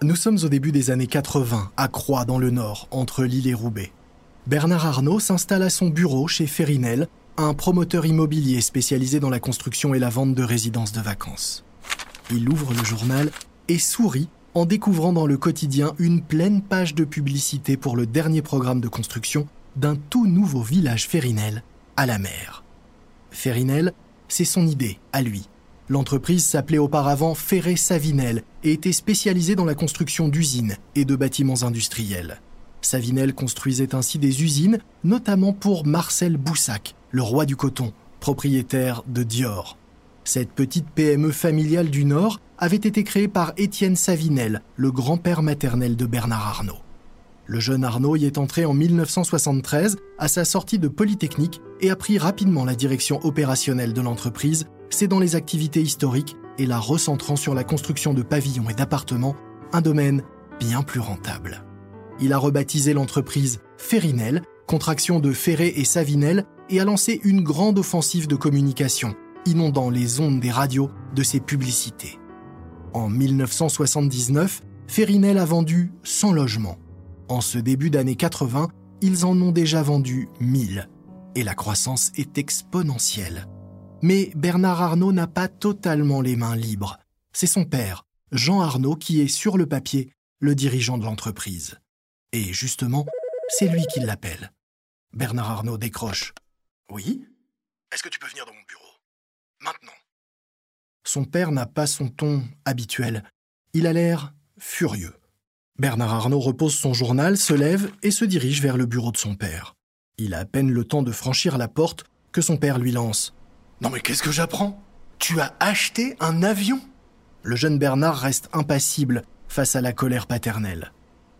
Nous sommes au début des années 80, à Croix, dans le Nord, entre Lille et Roubaix. Bernard Arnault s'installe à son bureau chez Ferinel, un promoteur immobilier spécialisé dans la construction et la vente de résidences de vacances. Il ouvre le journal et sourit en découvrant dans le quotidien une pleine page de publicité pour le dernier programme de construction d'un tout nouveau village Ferinel à la mer. Ferinel, c'est son idée, à lui, L'entreprise s'appelait auparavant Ferré Savinel et était spécialisée dans la construction d'usines et de bâtiments industriels. Savinel construisait ainsi des usines, notamment pour Marcel Boussac, le roi du coton, propriétaire de Dior. Cette petite PME familiale du Nord avait été créée par Étienne Savinel, le grand-père maternel de Bernard Arnault. Le jeune Arnault y est entré en 1973 à sa sortie de Polytechnique et a pris rapidement la direction opérationnelle de l'entreprise c'est dans les activités historiques et la recentrant sur la construction de pavillons et d'appartements, un domaine bien plus rentable. Il a rebaptisé l'entreprise Ferrinel, contraction de Ferré et Savinel, et a lancé une grande offensive de communication, inondant les ondes des radios de ses publicités. En 1979, Ferrinel a vendu 100 logements. En ce début d'année 80, ils en ont déjà vendu 1000. Et la croissance est exponentielle. Mais Bernard Arnault n'a pas totalement les mains libres. C'est son père, Jean Arnault, qui est sur le papier le dirigeant de l'entreprise. Et justement, c'est lui qui l'appelle. Bernard Arnault décroche. Oui? Est-ce que tu peux venir dans mon bureau? Maintenant. Son père n'a pas son ton habituel. Il a l'air furieux. Bernard Arnault repose son journal, se lève et se dirige vers le bureau de son père. Il a à peine le temps de franchir la porte que son père lui lance. Non mais qu'est-ce que j'apprends? Tu as acheté un avion Le jeune Bernard reste impassible face à la colère paternelle.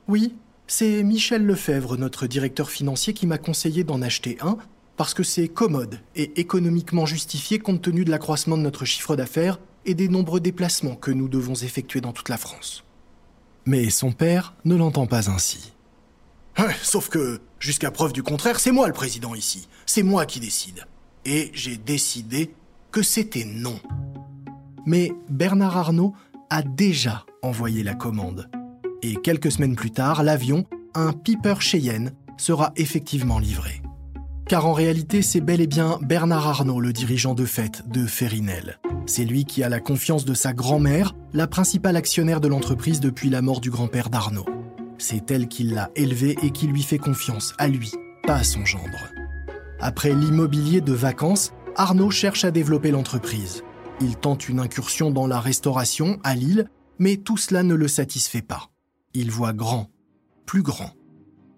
Oui, c'est Michel Lefebvre, notre directeur financier, qui m'a conseillé d'en acheter un parce que c'est commode et économiquement justifié compte tenu de l'accroissement de notre chiffre d'affaires et des nombreux déplacements que nous devons effectuer dans toute la France. Mais son père ne l'entend pas ainsi. sauf que, jusqu'à preuve du contraire, c'est moi le président ici. C'est moi qui décide et j'ai décidé que c'était non. Mais Bernard Arnault a déjà envoyé la commande. Et quelques semaines plus tard, l'avion, un Piper Cheyenne, sera effectivement livré. Car en réalité, c'est bel et bien Bernard Arnault, le dirigeant de fait de Ferinel. C'est lui qui a la confiance de sa grand-mère, la principale actionnaire de l'entreprise depuis la mort du grand-père d'Arnaud. C'est elle qui l'a élevé et qui lui fait confiance, à lui, pas à son gendre. Après l'immobilier de vacances, Arnaud cherche à développer l'entreprise. Il tente une incursion dans la restauration à Lille, mais tout cela ne le satisfait pas. Il voit grand, plus grand,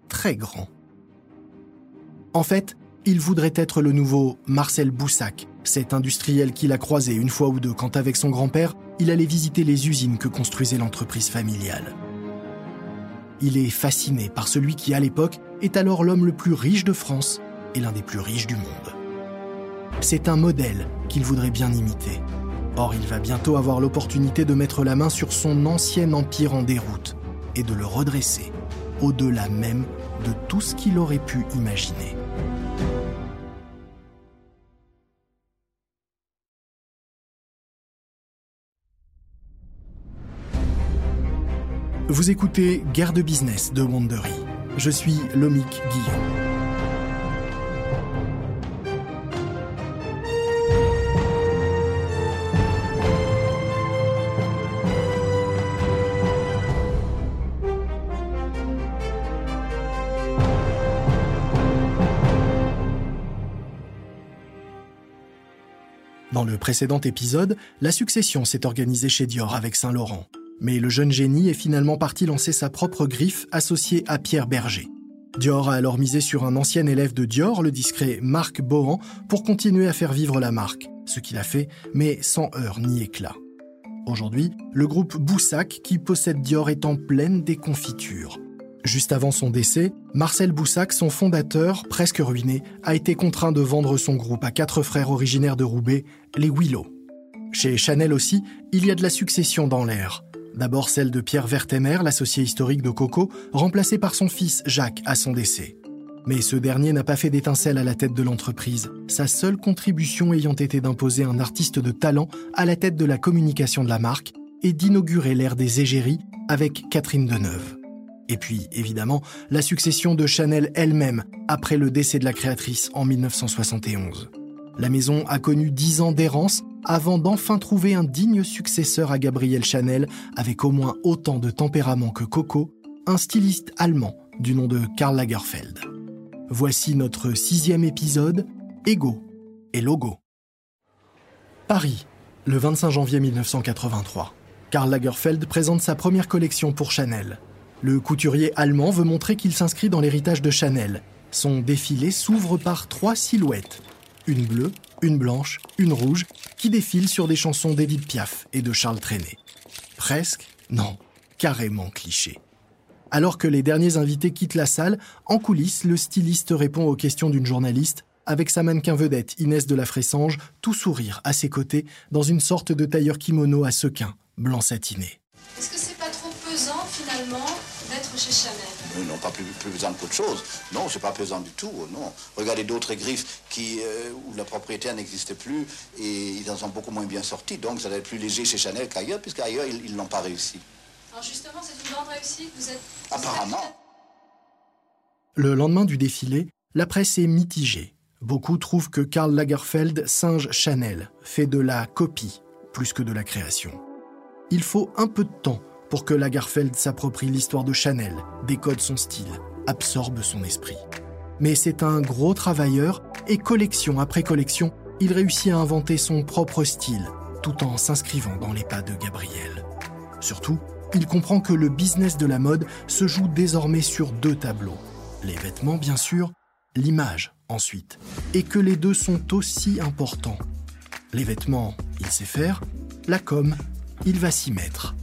très grand. En fait, il voudrait être le nouveau Marcel Boussac, cet industriel qu'il a croisé une fois ou deux quand avec son grand-père, il allait visiter les usines que construisait l'entreprise familiale. Il est fasciné par celui qui, à l'époque, est alors l'homme le plus riche de France et l'un des plus riches du monde. C'est un modèle qu'il voudrait bien imiter. Or, il va bientôt avoir l'opportunité de mettre la main sur son ancien empire en déroute et de le redresser, au-delà même de tout ce qu'il aurait pu imaginer. Vous écoutez Guerre de business de Wandery. Je suis Lomic Guillaume. Dans le précédent épisode, la succession s'est organisée chez Dior avec Saint-Laurent. Mais le jeune génie est finalement parti lancer sa propre griffe associée à Pierre Berger. Dior a alors misé sur un ancien élève de Dior, le discret Marc Bohan, pour continuer à faire vivre la marque, ce qu'il a fait, mais sans heurts ni éclat. Aujourd'hui, le groupe Boussac, qui possède Dior, est en pleine déconfiture. Juste avant son décès, Marcel Boussac, son fondateur, presque ruiné, a été contraint de vendre son groupe à quatre frères originaires de Roubaix, les Willow. Chez Chanel aussi, il y a de la succession dans l'air. D'abord celle de Pierre Vertemer, l'associé historique de Coco, remplacé par son fils Jacques à son décès. Mais ce dernier n'a pas fait d'étincelle à la tête de l'entreprise, sa seule contribution ayant été d'imposer un artiste de talent à la tête de la communication de la marque et d'inaugurer l'ère des égéries avec Catherine Deneuve. Et puis, évidemment, la succession de Chanel elle-même après le décès de la créatrice en 1971. La maison a connu dix ans d'errance avant d'enfin trouver un digne successeur à Gabrielle Chanel avec au moins autant de tempérament que Coco, un styliste allemand du nom de Karl Lagerfeld. Voici notre sixième épisode, Ego et Logo. Paris, le 25 janvier 1983. Karl Lagerfeld présente sa première collection pour Chanel. Le couturier allemand veut montrer qu'il s'inscrit dans l'héritage de Chanel. Son défilé s'ouvre par trois silhouettes. Une bleue, une blanche, une rouge, qui défilent sur des chansons d'Edith Piaf et de Charles Trenet. Presque, non, carrément cliché. Alors que les derniers invités quittent la salle, en coulisses, le styliste répond aux questions d'une journaliste avec sa mannequin vedette Inès de la Fressange, tout sourire à ses côtés, dans une sorte de tailleur kimono à sequins, blanc satiné. Est-ce que c'est pas trop pesant finalement d'être chez Chanel? Non, pas plus, pesant qu'autre chose. Non, c'est pas pesant du tout. Non. Regardez d'autres griffes qui, euh, où la propriétaire n'existe plus et ils en sont beaucoup moins bien sortis. Donc ça doit être plus léger chez Chanel qu'ailleurs, puisqu'ailleurs ils n'ont pas réussi. Alors justement, c'est une grande réussite. Vous êtes. Apparemment. Le lendemain du défilé, la presse est mitigée. Beaucoup trouvent que Karl Lagerfeld singe Chanel, fait de la copie plus que de la création. Il faut un peu de temps pour que Lagerfeld s'approprie l'histoire de Chanel, décode son style, absorbe son esprit. Mais c'est un gros travailleur et collection après collection, il réussit à inventer son propre style tout en s'inscrivant dans les pas de Gabriel. Surtout, il comprend que le business de la mode se joue désormais sur deux tableaux. Les vêtements, bien sûr, l'image, ensuite, et que les deux sont aussi importants. Les vêtements, il sait faire, la com, il va s'y mettre.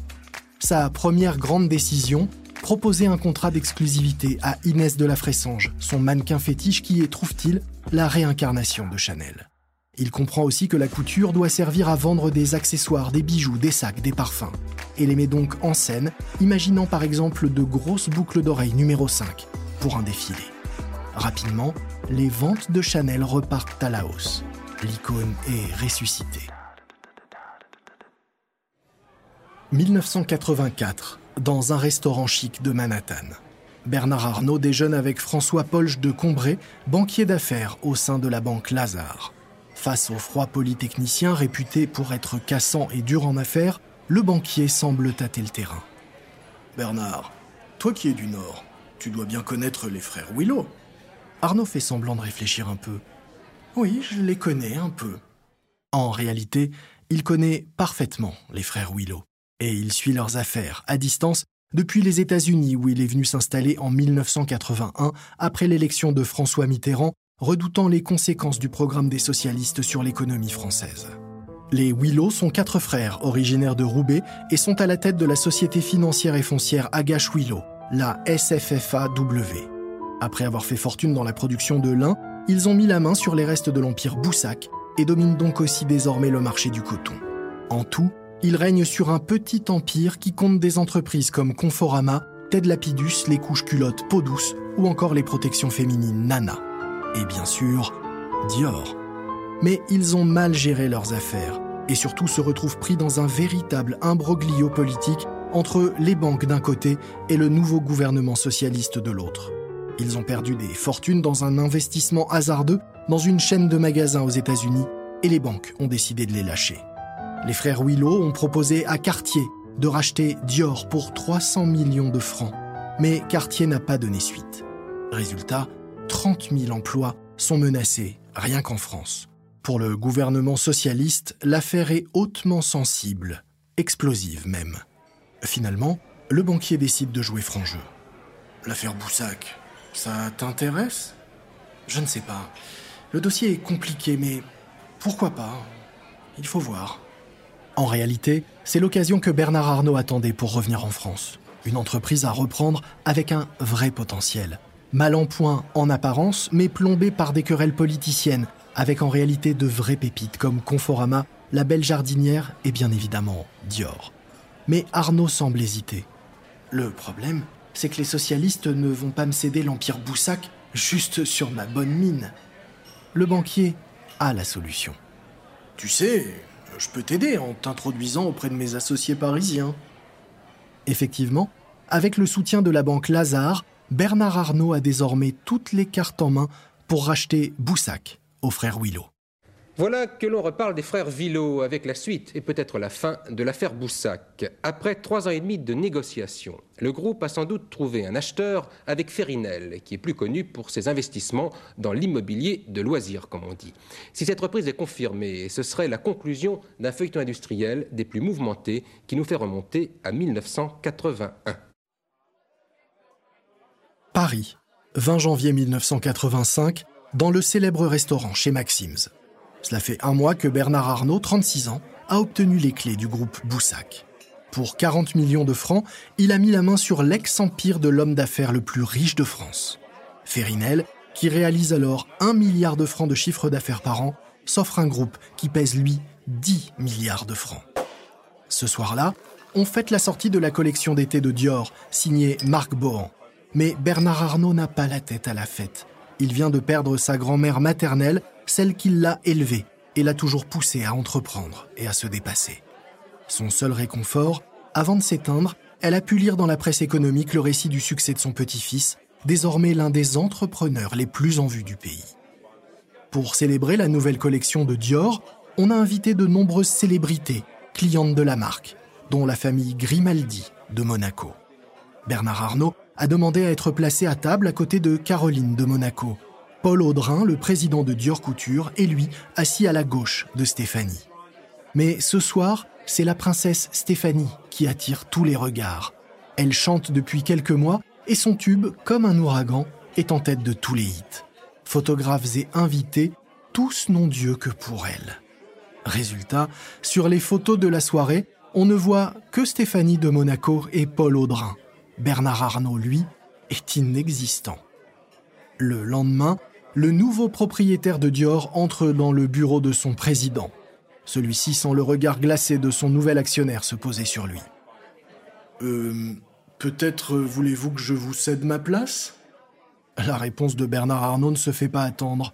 Sa première grande décision, proposer un contrat d'exclusivité à Inès de la Fressange, son mannequin fétiche qui est, trouve-t-il, la réincarnation de Chanel. Il comprend aussi que la couture doit servir à vendre des accessoires, des bijoux, des sacs, des parfums, et les met donc en scène, imaginant par exemple de grosses boucles d'oreilles numéro 5 pour un défilé. Rapidement, les ventes de Chanel repartent à la hausse. L'icône est ressuscitée. 1984, dans un restaurant chic de Manhattan. Bernard Arnault déjeune avec François Polge de Combray, banquier d'affaires au sein de la banque Lazare. Face au froid polytechnicien réputé pour être cassant et dur en affaires, le banquier semble tâter le terrain. Bernard, toi qui es du Nord, tu dois bien connaître les frères Willow. Arnaud fait semblant de réfléchir un peu. Oui, je les connais un peu. En réalité, il connaît parfaitement les frères Willow et il suit leurs affaires à distance depuis les États-Unis où il est venu s'installer en 1981 après l'élection de François Mitterrand, redoutant les conséquences du programme des socialistes sur l'économie française. Les Willow sont quatre frères originaires de Roubaix et sont à la tête de la société financière et foncière Agache Willow, la SFFAW. Après avoir fait fortune dans la production de lin, ils ont mis la main sur les restes de l'empire Boussac et dominent donc aussi désormais le marché du coton. En tout, il règne sur un petit empire qui compte des entreprises comme Conforama, Ted Lapidus, les couches culottes Peau douce ou encore les protections féminines Nana. Et bien sûr, Dior. Mais ils ont mal géré leurs affaires et surtout se retrouvent pris dans un véritable imbroglio politique entre les banques d'un côté et le nouveau gouvernement socialiste de l'autre. Ils ont perdu des fortunes dans un investissement hasardeux dans une chaîne de magasins aux États-Unis et les banques ont décidé de les lâcher. Les frères Willow ont proposé à Cartier de racheter Dior pour 300 millions de francs, mais Cartier n'a pas donné suite. Résultat, 30 000 emplois sont menacés, rien qu'en France. Pour le gouvernement socialiste, l'affaire est hautement sensible, explosive même. Finalement, le banquier décide de jouer franc jeu. L'affaire Boussac, ça t'intéresse? Je ne sais pas. Le dossier est compliqué, mais pourquoi pas? Il faut voir. En réalité, c'est l'occasion que Bernard Arnault attendait pour revenir en France. Une entreprise à reprendre avec un vrai potentiel. Mal en point en apparence, mais plombé par des querelles politiciennes, avec en réalité de vraies pépites comme Conforama, La Belle Jardinière et bien évidemment Dior. Mais Arnaud semble hésiter. Le problème, c'est que les socialistes ne vont pas me céder l'Empire Boussac juste sur ma bonne mine. Le banquier a la solution. Tu sais, je peux t'aider en t'introduisant auprès de mes associés parisiens. Effectivement, avec le soutien de la banque Lazare, Bernard Arnault a désormais toutes les cartes en main pour racheter Boussac aux frères Willow. Voilà que l'on reparle des frères Villot avec la suite et peut-être la fin de l'affaire Boussac. Après trois ans et demi de négociations, le groupe a sans doute trouvé un acheteur avec Ferinel, qui est plus connu pour ses investissements dans l'immobilier de loisirs, comme on dit. Si cette reprise est confirmée, ce serait la conclusion d'un feuilleton industriel des plus mouvementés qui nous fait remonter à 1981. Paris, 20 janvier 1985, dans le célèbre restaurant chez Maxim's. Cela fait un mois que Bernard Arnault, 36 ans, a obtenu les clés du groupe Boussac. Pour 40 millions de francs, il a mis la main sur l'ex-empire de l'homme d'affaires le plus riche de France. Ferinel, qui réalise alors 1 milliard de francs de chiffre d'affaires par an, s'offre un groupe qui pèse, lui, 10 milliards de francs. Ce soir-là, on fête la sortie de la collection d'été de Dior, signée Marc Bohan. Mais Bernard Arnault n'a pas la tête à la fête. Il vient de perdre sa grand-mère maternelle celle qui l'a élevé et l'a toujours poussé à entreprendre et à se dépasser. Son seul réconfort, avant de s'éteindre, elle a pu lire dans la presse économique le récit du succès de son petit-fils, désormais l'un des entrepreneurs les plus en vue du pays. Pour célébrer la nouvelle collection de Dior, on a invité de nombreuses célébrités, clientes de la marque, dont la famille Grimaldi de Monaco. Bernard Arnault a demandé à être placé à table à côté de Caroline de Monaco, Paul Audrin, le président de Dior Couture, est lui assis à la gauche de Stéphanie. Mais ce soir, c'est la princesse Stéphanie qui attire tous les regards. Elle chante depuis quelques mois et son tube, comme un ouragan, est en tête de tous les hits. Photographes et invités, tous n'ont Dieu que pour elle. Résultat, sur les photos de la soirée, on ne voit que Stéphanie de Monaco et Paul Audrin. Bernard Arnault, lui, est inexistant. Le lendemain, le nouveau propriétaire de Dior entre dans le bureau de son président. Celui-ci sent le regard glacé de son nouvel actionnaire se poser sur lui. Euh, peut-être voulez-vous que je vous cède ma place? La réponse de Bernard Arnault ne se fait pas attendre.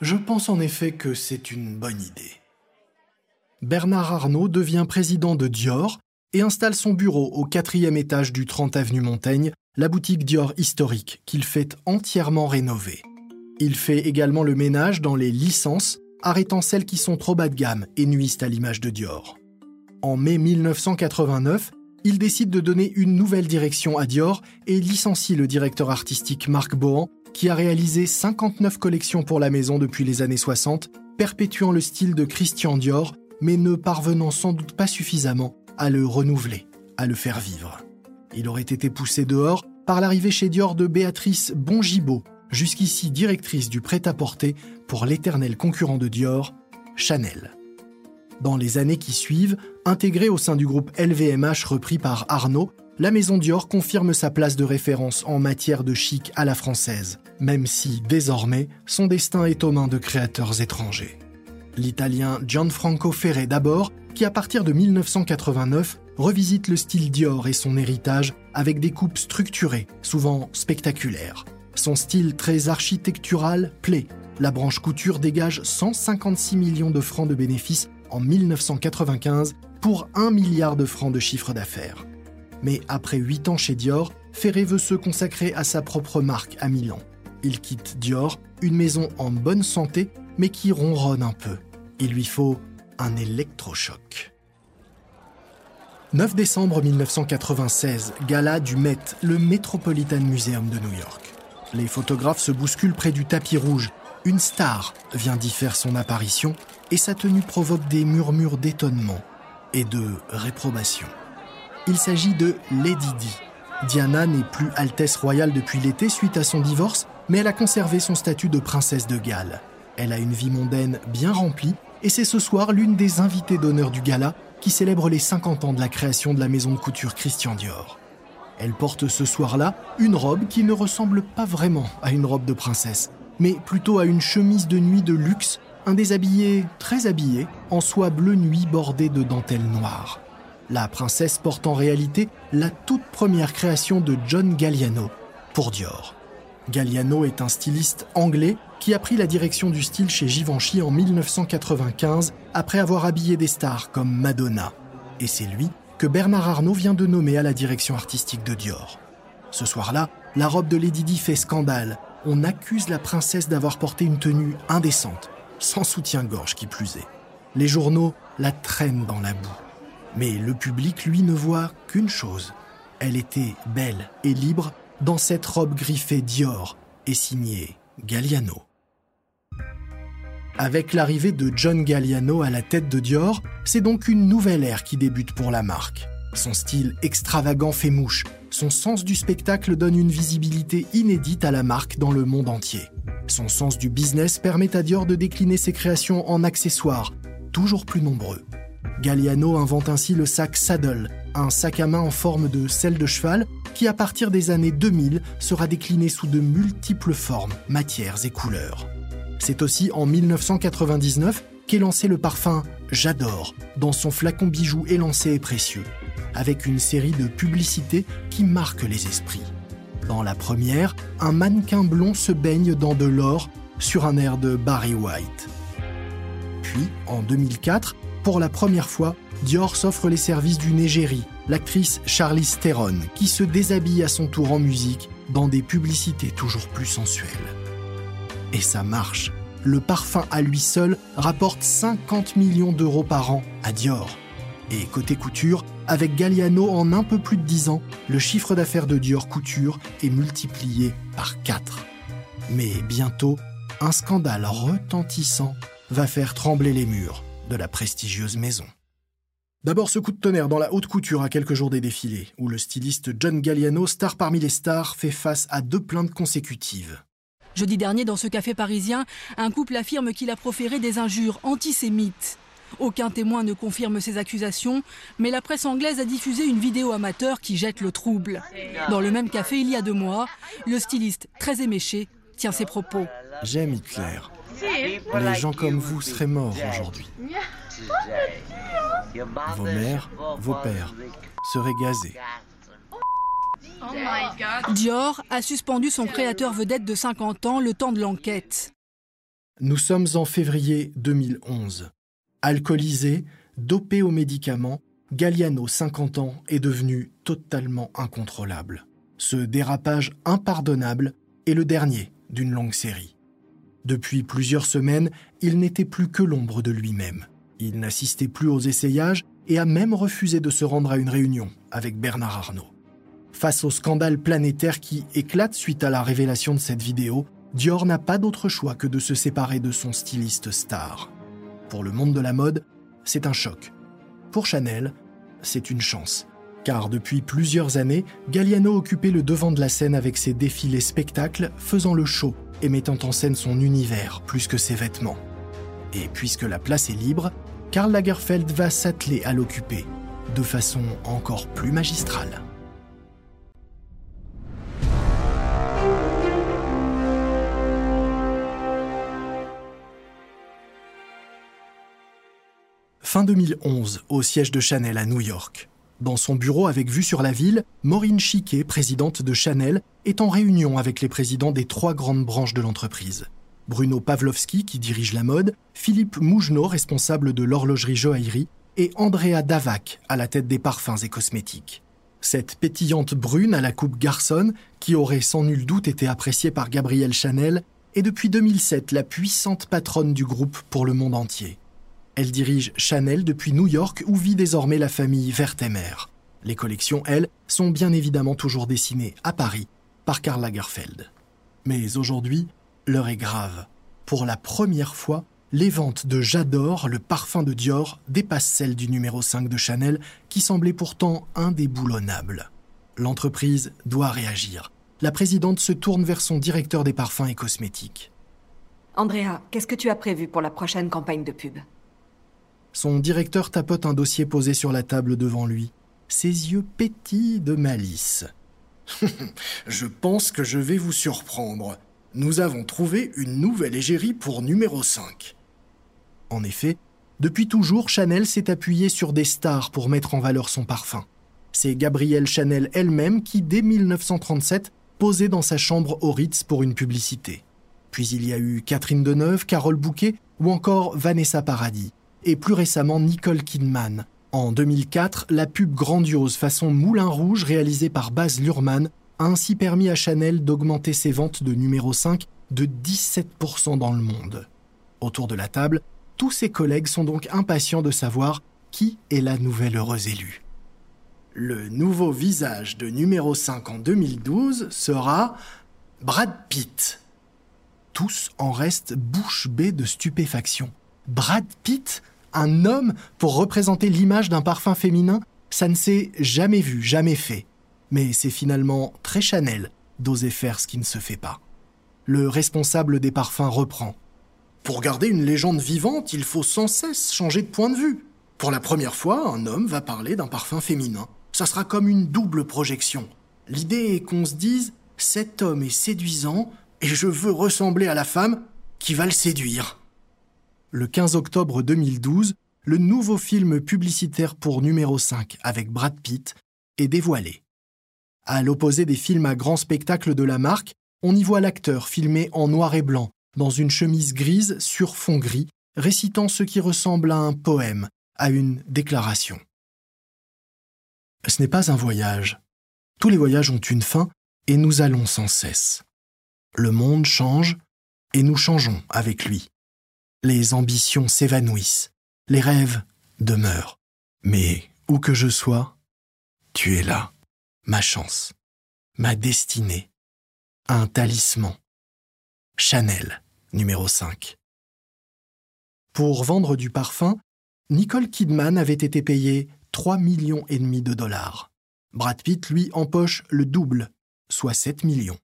Je pense en effet que c'est une bonne idée. Bernard Arnault devient président de Dior et installe son bureau au quatrième étage du 30 avenue Montaigne, la boutique Dior historique qu'il fait entièrement rénover. Il fait également le ménage dans les licences, arrêtant celles qui sont trop bas de gamme et nuisent à l'image de Dior. En mai 1989, il décide de donner une nouvelle direction à Dior et licencie le directeur artistique Marc Bohan, qui a réalisé 59 collections pour la maison depuis les années 60, perpétuant le style de Christian Dior, mais ne parvenant sans doute pas suffisamment à le renouveler, à le faire vivre. Il aurait été poussé dehors par l'arrivée chez Dior de Béatrice Bongibaud, jusqu'ici directrice du prêt-à-porter pour l'éternel concurrent de Dior, Chanel. Dans les années qui suivent, intégrée au sein du groupe LVMH repris par Arnaud, la maison Dior confirme sa place de référence en matière de chic à la française, même si désormais son destin est aux mains de créateurs étrangers. L'italien Gianfranco Ferré d'abord, qui à partir de 1989 revisite le style Dior et son héritage avec des coupes structurées, souvent spectaculaires, son style très architectural plaît. La branche couture dégage 156 millions de francs de bénéfices en 1995 pour 1 milliard de francs de chiffre d'affaires. Mais après 8 ans chez Dior, Ferré veut se consacrer à sa propre marque à Milan. Il quitte Dior, une maison en bonne santé, mais qui ronronne un peu. Il lui faut un électrochoc. 9 décembre 1996, gala du Met, le Metropolitan Museum de New York. Les photographes se bousculent près du tapis rouge. Une star vient d'y faire son apparition et sa tenue provoque des murmures d'étonnement et de réprobation. Il s'agit de Lady Di. Diana n'est plus Altesse royale depuis l'été suite à son divorce, mais elle a conservé son statut de princesse de Galles. Elle a une vie mondaine bien remplie et c'est ce soir l'une des invitées d'honneur du gala qui célèbre les 50 ans de la création de la maison de couture Christian Dior. Elle porte ce soir-là une robe qui ne ressemble pas vraiment à une robe de princesse, mais plutôt à une chemise de nuit de luxe, un déshabillé très habillé, en soie bleu nuit bordée de dentelle noire. La princesse porte en réalité la toute première création de John Galliano pour Dior. Galliano est un styliste anglais qui a pris la direction du style chez Givenchy en 1995 après avoir habillé des stars comme Madonna. Et c'est lui que Bernard Arnault vient de nommer à la direction artistique de Dior. Ce soir-là, la robe de Lady Di fait scandale. On accuse la princesse d'avoir porté une tenue indécente, sans soutien-gorge qui plus est. Les journaux la traînent dans la boue. Mais le public, lui, ne voit qu'une chose. Elle était belle et libre dans cette robe griffée Dior et signée Galliano. Avec l'arrivée de John Galliano à la tête de Dior, c'est donc une nouvelle ère qui débute pour la marque. Son style extravagant fait mouche, son sens du spectacle donne une visibilité inédite à la marque dans le monde entier. Son sens du business permet à Dior de décliner ses créations en accessoires, toujours plus nombreux. Galliano invente ainsi le sac Saddle, un sac à main en forme de selle de cheval qui à partir des années 2000 sera décliné sous de multiples formes, matières et couleurs. C'est aussi en 1999 qu'est lancé le parfum J'adore, dans son flacon bijou élancé et précieux, avec une série de publicités qui marquent les esprits. Dans la première, un mannequin blond se baigne dans de l'or sur un air de Barry White. Puis, en 2004, pour la première fois, Dior s'offre les services d'une égérie, l'actrice Charlize Theron, qui se déshabille à son tour en musique dans des publicités toujours plus sensuelles. Et ça marche. Le parfum à lui seul rapporte 50 millions d'euros par an à Dior. Et côté couture, avec Galliano en un peu plus de 10 ans, le chiffre d'affaires de Dior Couture est multiplié par 4. Mais bientôt, un scandale retentissant va faire trembler les murs de la prestigieuse maison. D'abord ce coup de tonnerre dans la haute couture à quelques jours des défilés, où le styliste John Galliano, star parmi les stars, fait face à deux plaintes consécutives. Jeudi dernier, dans ce café parisien, un couple affirme qu'il a proféré des injures antisémites. Aucun témoin ne confirme ces accusations, mais la presse anglaise a diffusé une vidéo amateur qui jette le trouble. Dans le même café, il y a deux mois, le styliste, très éméché, tient ses propos. J'aime Hitler. Les gens comme vous seraient morts aujourd'hui. Vos mères, vos pères seraient gazés. Dior a suspendu son créateur vedette de 50 ans le temps de l'enquête. Nous sommes en février 2011. Alcoolisé, dopé aux médicaments, Galliano, 50 ans, est devenu totalement incontrôlable. Ce dérapage impardonnable est le dernier d'une longue série. Depuis plusieurs semaines, il n'était plus que l'ombre de lui-même. Il n'assistait plus aux essayages et a même refusé de se rendre à une réunion avec Bernard Arnault. Face au scandale planétaire qui éclate suite à la révélation de cette vidéo, Dior n'a pas d'autre choix que de se séparer de son styliste star. Pour le monde de la mode, c'est un choc. Pour Chanel, c'est une chance. Car depuis plusieurs années, Galliano occupait le devant de la scène avec ses défilés spectacles, faisant le show et mettant en scène son univers plus que ses vêtements. Et puisque la place est libre, Karl Lagerfeld va s'atteler à l'occuper, de façon encore plus magistrale. Fin 2011, au siège de Chanel à New York. Dans son bureau avec vue sur la ville, Maureen Chiquet, présidente de Chanel, est en réunion avec les présidents des trois grandes branches de l'entreprise. Bruno Pavlovski, qui dirige la mode, Philippe Mougenot, responsable de l'horlogerie joaillerie, et Andrea Davac, à la tête des parfums et cosmétiques. Cette pétillante brune à la coupe garçonne, qui aurait sans nul doute été appréciée par Gabrielle Chanel, est depuis 2007 la puissante patronne du groupe pour le monde entier. Elle dirige Chanel depuis New York où vit désormais la famille Werthemer. Les collections, elles, sont bien évidemment toujours dessinées à Paris par Karl Lagerfeld. Mais aujourd'hui, l'heure est grave. Pour la première fois, les ventes de J'adore, le parfum de Dior, dépassent celles du numéro 5 de Chanel, qui semblait pourtant indéboulonnable. L'entreprise doit réagir. La présidente se tourne vers son directeur des parfums et cosmétiques. Andrea, qu'est-ce que tu as prévu pour la prochaine campagne de pub? Son directeur tapote un dossier posé sur la table devant lui. Ses yeux pétillent de malice. je pense que je vais vous surprendre nous avons trouvé une nouvelle égérie pour numéro 5. En effet, depuis toujours, Chanel s'est appuyée sur des stars pour mettre en valeur son parfum. C'est Gabrielle Chanel elle-même qui, dès 1937, posait dans sa chambre au Ritz pour une publicité. Puis il y a eu Catherine Deneuve, Carole Bouquet ou encore Vanessa Paradis, et plus récemment Nicole Kidman, En 2004, la pub grandiose façon Moulin Rouge réalisée par Baz Luhrmann a ainsi permis à Chanel d'augmenter ses ventes de numéro 5 de 17% dans le monde. Autour de la table, tous ses collègues sont donc impatients de savoir qui est la nouvelle heureuse élue. Le nouveau visage de numéro 5 en 2012 sera Brad Pitt. Tous en restent bouche bée de stupéfaction. Brad Pitt Un homme pour représenter l'image d'un parfum féminin Ça ne s'est jamais vu, jamais fait. Mais c'est finalement très Chanel d'oser faire ce qui ne se fait pas. Le responsable des parfums reprend. Pour garder une légende vivante, il faut sans cesse changer de point de vue. Pour la première fois, un homme va parler d'un parfum féminin. Ça sera comme une double projection. L'idée est qu'on se dise cet homme est séduisant et je veux ressembler à la femme qui va le séduire. Le 15 octobre 2012, le nouveau film publicitaire pour numéro 5 avec Brad Pitt est dévoilé. À l'opposé des films à grand spectacle de la marque, on y voit l'acteur filmé en noir et blanc, dans une chemise grise sur fond gris, récitant ce qui ressemble à un poème, à une déclaration. Ce n'est pas un voyage. Tous les voyages ont une fin et nous allons sans cesse. Le monde change et nous changeons avec lui. Les ambitions s'évanouissent, les rêves demeurent. Mais où que je sois, tu es là, ma chance, ma destinée, un talisman. Chanel, numéro 5. Pour vendre du parfum, Nicole Kidman avait été payée 3 millions et demi de dollars. Brad Pitt, lui, empoche le double, soit 7 millions.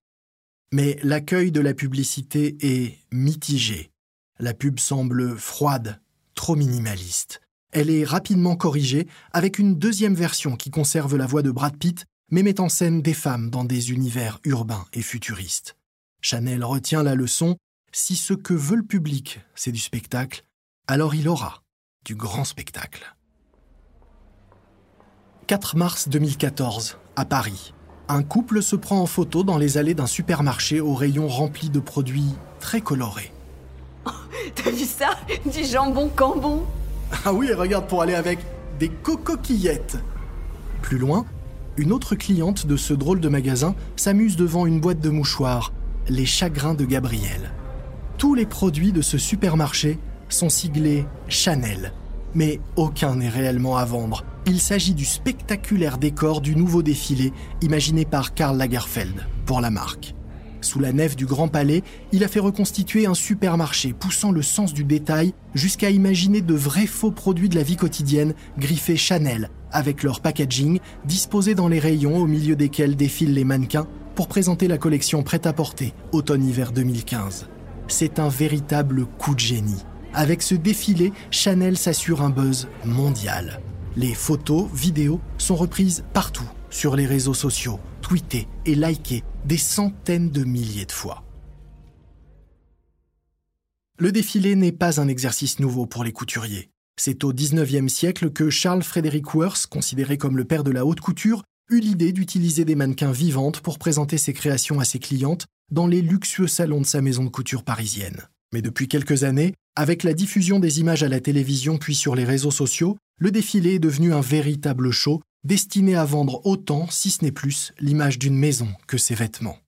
Mais l'accueil de la publicité est mitigé. La pub semble froide, trop minimaliste. Elle est rapidement corrigée avec une deuxième version qui conserve la voix de Brad Pitt, mais met en scène des femmes dans des univers urbains et futuristes. Chanel retient la leçon si ce que veut le public, c'est du spectacle, alors il aura du grand spectacle. 4 mars 2014, à Paris. Un couple se prend en photo dans les allées d'un supermarché aux rayons remplis de produits très colorés. T'as vu ça? Du jambon cambon Ah oui, regarde pour aller avec des cocoquillettes. Plus loin, une autre cliente de ce drôle de magasin s'amuse devant une boîte de mouchoirs, les chagrins de Gabriel. Tous les produits de ce supermarché sont siglés Chanel, mais aucun n'est réellement à vendre. Il s'agit du spectaculaire décor du nouveau défilé imaginé par Karl Lagerfeld pour la marque. Sous la nef du Grand Palais, il a fait reconstituer un supermarché poussant le sens du détail jusqu'à imaginer de vrais faux produits de la vie quotidienne griffés Chanel avec leur packaging disposés dans les rayons au milieu desquels défilent les mannequins pour présenter la collection prêt-à-porter automne-hiver 2015. C'est un véritable coup de génie. Avec ce défilé, Chanel s'assure un buzz mondial. Les photos, vidéos sont reprises partout, sur les réseaux sociaux, tweetées et likées des centaines de milliers de fois. Le défilé n'est pas un exercice nouveau pour les couturiers. C'est au XIXe siècle que Charles Frederick Worth, considéré comme le père de la haute couture, eut l'idée d'utiliser des mannequins vivantes pour présenter ses créations à ses clientes dans les luxueux salons de sa maison de couture parisienne. Mais depuis quelques années, avec la diffusion des images à la télévision puis sur les réseaux sociaux, le défilé est devenu un véritable show destiné à vendre autant, si ce n'est plus, l'image d'une maison que ses vêtements.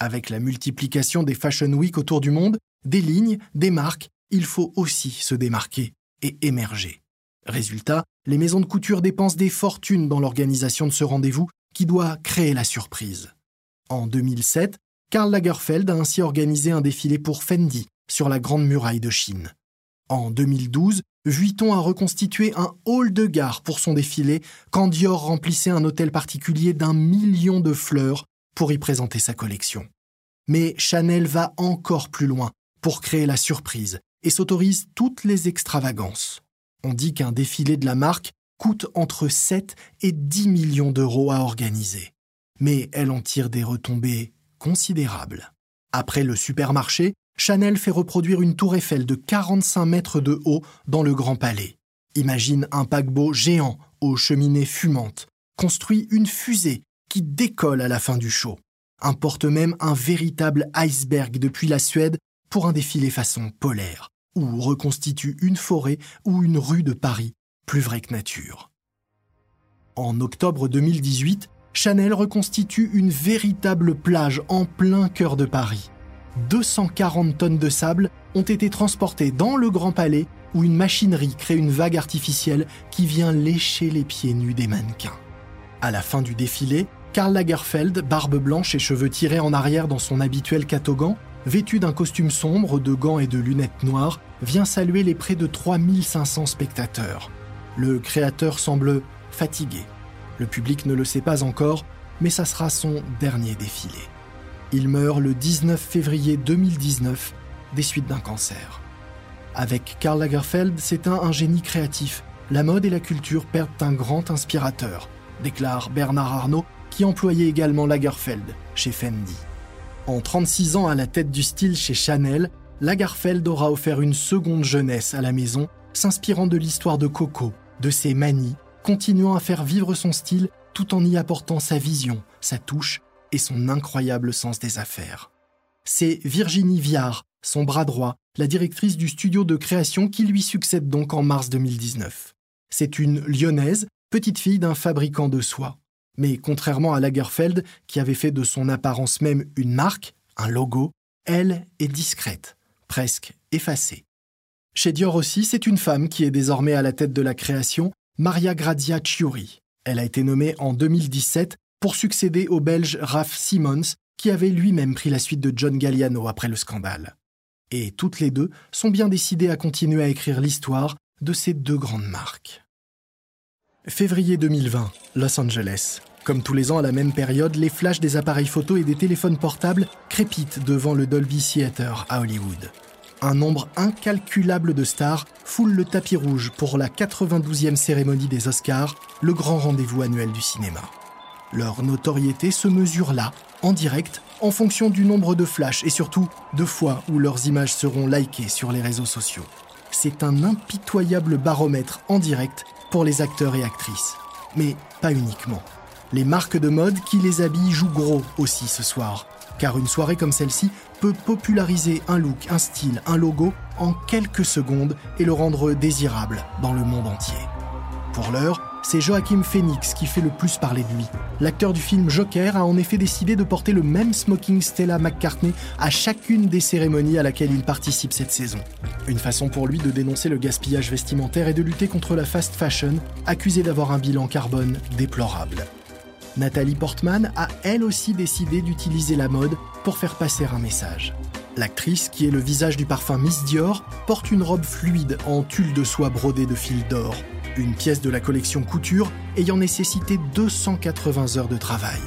Avec la multiplication des Fashion Week autour du monde, des lignes, des marques, il faut aussi se démarquer et émerger. Résultat, les maisons de couture dépensent des fortunes dans l'organisation de ce rendez-vous qui doit créer la surprise. En 2007, Karl Lagerfeld a ainsi organisé un défilé pour Fendi sur la Grande Muraille de Chine. En 2012, Vuitton a reconstitué un hall de gare pour son défilé quand Dior remplissait un hôtel particulier d'un million de fleurs pour y présenter sa collection. Mais Chanel va encore plus loin pour créer la surprise et s'autorise toutes les extravagances. On dit qu'un défilé de la marque coûte entre 7 et 10 millions d'euros à organiser. Mais elle en tire des retombées considérables. Après le supermarché, Chanel fait reproduire une tour Eiffel de 45 mètres de haut dans le Grand Palais. Imagine un paquebot géant aux cheminées fumantes, construit une fusée qui décolle à la fin du show, importe même un véritable iceberg depuis la Suède pour un défilé façon polaire, ou reconstitue une forêt ou une rue de Paris, plus vrai que nature. En octobre 2018, Chanel reconstitue une véritable plage en plein cœur de Paris. 240 tonnes de sable ont été transportées dans le Grand Palais où une machinerie crée une vague artificielle qui vient lécher les pieds nus des mannequins. À la fin du défilé, Karl Lagerfeld, barbe blanche et cheveux tirés en arrière dans son habituel catogan, vêtu d'un costume sombre, de gants et de lunettes noires, vient saluer les près de 3500 spectateurs. Le créateur semble fatigué. Le public ne le sait pas encore, mais ça sera son dernier défilé. Il meurt le 19 février 2019 des suites d'un cancer. Avec Karl Lagerfeld, c'est un génie créatif. La mode et la culture perdent un grand inspirateur, déclare Bernard Arnault, qui employait également Lagerfeld chez Fendi. En 36 ans à la tête du style chez Chanel, Lagerfeld aura offert une seconde jeunesse à la maison, s'inspirant de l'histoire de Coco, de ses manies, continuant à faire vivre son style tout en y apportant sa vision, sa touche et son incroyable sens des affaires. C'est Virginie Viard, son bras droit, la directrice du studio de création qui lui succède donc en mars 2019. C'est une lyonnaise, petite fille d'un fabricant de soie. Mais contrairement à Lagerfeld, qui avait fait de son apparence même une marque, un logo, elle est discrète, presque effacée. Chez Dior aussi, c'est une femme qui est désormais à la tête de la création, Maria Grazia Chiuri. Elle a été nommée en 2017 pour succéder au Belge Raph Simons, qui avait lui-même pris la suite de John Galliano après le scandale. Et toutes les deux sont bien décidées à continuer à écrire l'histoire de ces deux grandes marques. Février 2020, Los Angeles. Comme tous les ans à la même période, les flashs des appareils photo et des téléphones portables crépitent devant le Dolby Theater à Hollywood. Un nombre incalculable de stars foule le tapis rouge pour la 92e cérémonie des Oscars, le grand rendez-vous annuel du cinéma. Leur notoriété se mesure là, en direct, en fonction du nombre de flashs et surtout de fois où leurs images seront likées sur les réseaux sociaux. C'est un impitoyable baromètre en direct pour les acteurs et actrices. Mais pas uniquement. Les marques de mode qui les habillent jouent gros aussi ce soir. Car une soirée comme celle-ci peut populariser un look, un style, un logo en quelques secondes et le rendre désirable dans le monde entier. Pour l'heure, c'est Joachim Phoenix qui fait le plus parler de lui. L'acteur du film Joker a en effet décidé de porter le même smoking Stella McCartney à chacune des cérémonies à laquelle il participe cette saison. Une façon pour lui de dénoncer le gaspillage vestimentaire et de lutter contre la fast fashion, accusée d'avoir un bilan carbone déplorable. Nathalie Portman a elle aussi décidé d'utiliser la mode pour faire passer un message. L'actrice, qui est le visage du parfum Miss Dior, porte une robe fluide en tulle de soie brodée de fils d'or, une pièce de la collection couture ayant nécessité 280 heures de travail.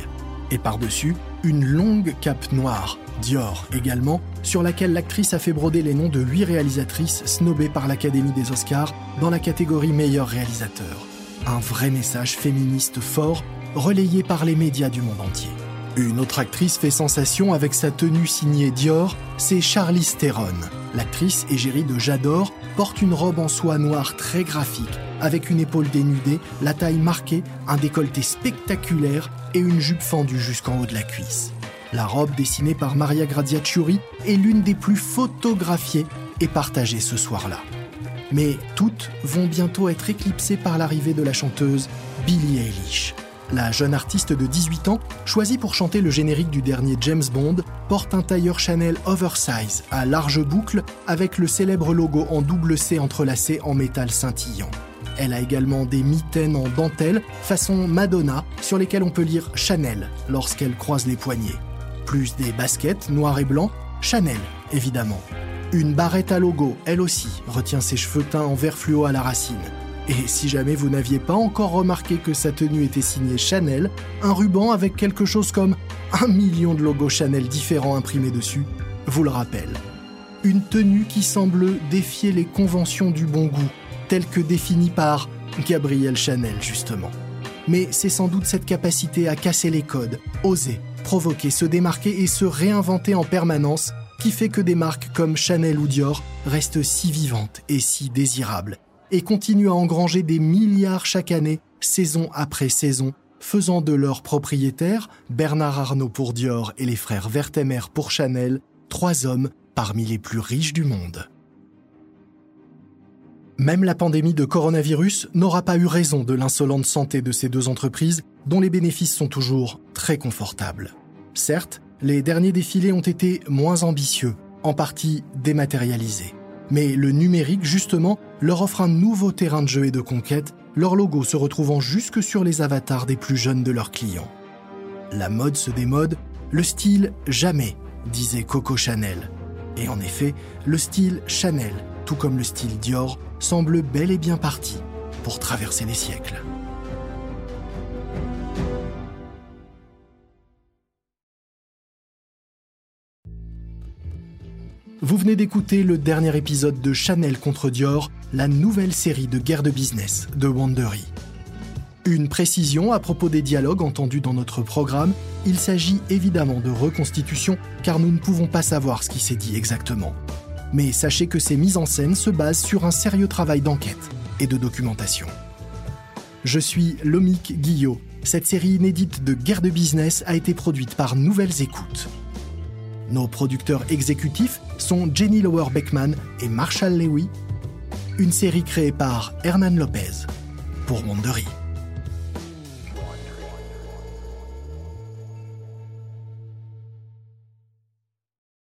Et par-dessus, une longue cape noire, Dior également, sur laquelle l'actrice a fait broder les noms de huit réalisatrices snobées par l'Académie des Oscars dans la catégorie meilleur réalisateur. Un vrai message féministe fort, relayé par les médias du monde entier. Une autre actrice fait sensation avec sa tenue signée Dior, c'est Charlize Theron. L'actrice, égérie de J'adore, porte une robe en soie noire très graphique, avec une épaule dénudée, la taille marquée, un décolleté spectaculaire et une jupe fendue jusqu'en haut de la cuisse. La robe dessinée par Maria Graziacciuri est l'une des plus photographiées et partagées ce soir-là. Mais toutes vont bientôt être éclipsées par l'arrivée de la chanteuse Billie Eilish. La jeune artiste de 18 ans, choisie pour chanter le générique du dernier James Bond, porte un tailleur Chanel oversize à large boucle avec le célèbre logo en double C entrelacé en métal scintillant. Elle a également des mitaines en dentelle façon Madonna sur lesquelles on peut lire Chanel lorsqu'elle croise les poignets. Plus des baskets noires et blancs, Chanel évidemment. Une barrette à logo, elle aussi, retient ses cheveux teints en vert fluo à la racine. Et si jamais vous n'aviez pas encore remarqué que sa tenue était signée Chanel, un ruban avec quelque chose comme un million de logos Chanel différents imprimés dessus vous le rappelle. Une tenue qui semble défier les conventions du bon goût, telles que définies par Gabrielle Chanel justement. Mais c'est sans doute cette capacité à casser les codes, oser, provoquer, se démarquer et se réinventer en permanence qui fait que des marques comme Chanel ou Dior restent si vivantes et si désirables et continuent à engranger des milliards chaque année, saison après saison, faisant de leurs propriétaires, Bernard Arnault pour Dior et les frères Vertemer pour Chanel, trois hommes parmi les plus riches du monde. Même la pandémie de coronavirus n'aura pas eu raison de l'insolente santé de ces deux entreprises dont les bénéfices sont toujours très confortables. Certes, les derniers défilés ont été moins ambitieux, en partie dématérialisés. Mais le numérique, justement, leur offre un nouveau terrain de jeu et de conquête, leur logo se retrouvant jusque sur les avatars des plus jeunes de leurs clients. La mode se démode, le style jamais, disait Coco Chanel. Et en effet, le style Chanel, tout comme le style Dior, semble bel et bien parti pour traverser les siècles. Vous venez d'écouter le dernier épisode de Chanel contre Dior, la nouvelle série de guerre de business de Wandery. Une précision à propos des dialogues entendus dans notre programme, il s'agit évidemment de reconstitution car nous ne pouvons pas savoir ce qui s'est dit exactement. Mais sachez que ces mises en scène se basent sur un sérieux travail d'enquête et de documentation. Je suis Lomik Guillot. Cette série inédite de guerre de business a été produite par Nouvelles Écoutes. Nos producteurs exécutifs sont Jenny Lower Beckman et Marshall Lewy, une série créée par Hernan Lopez pour Mondery.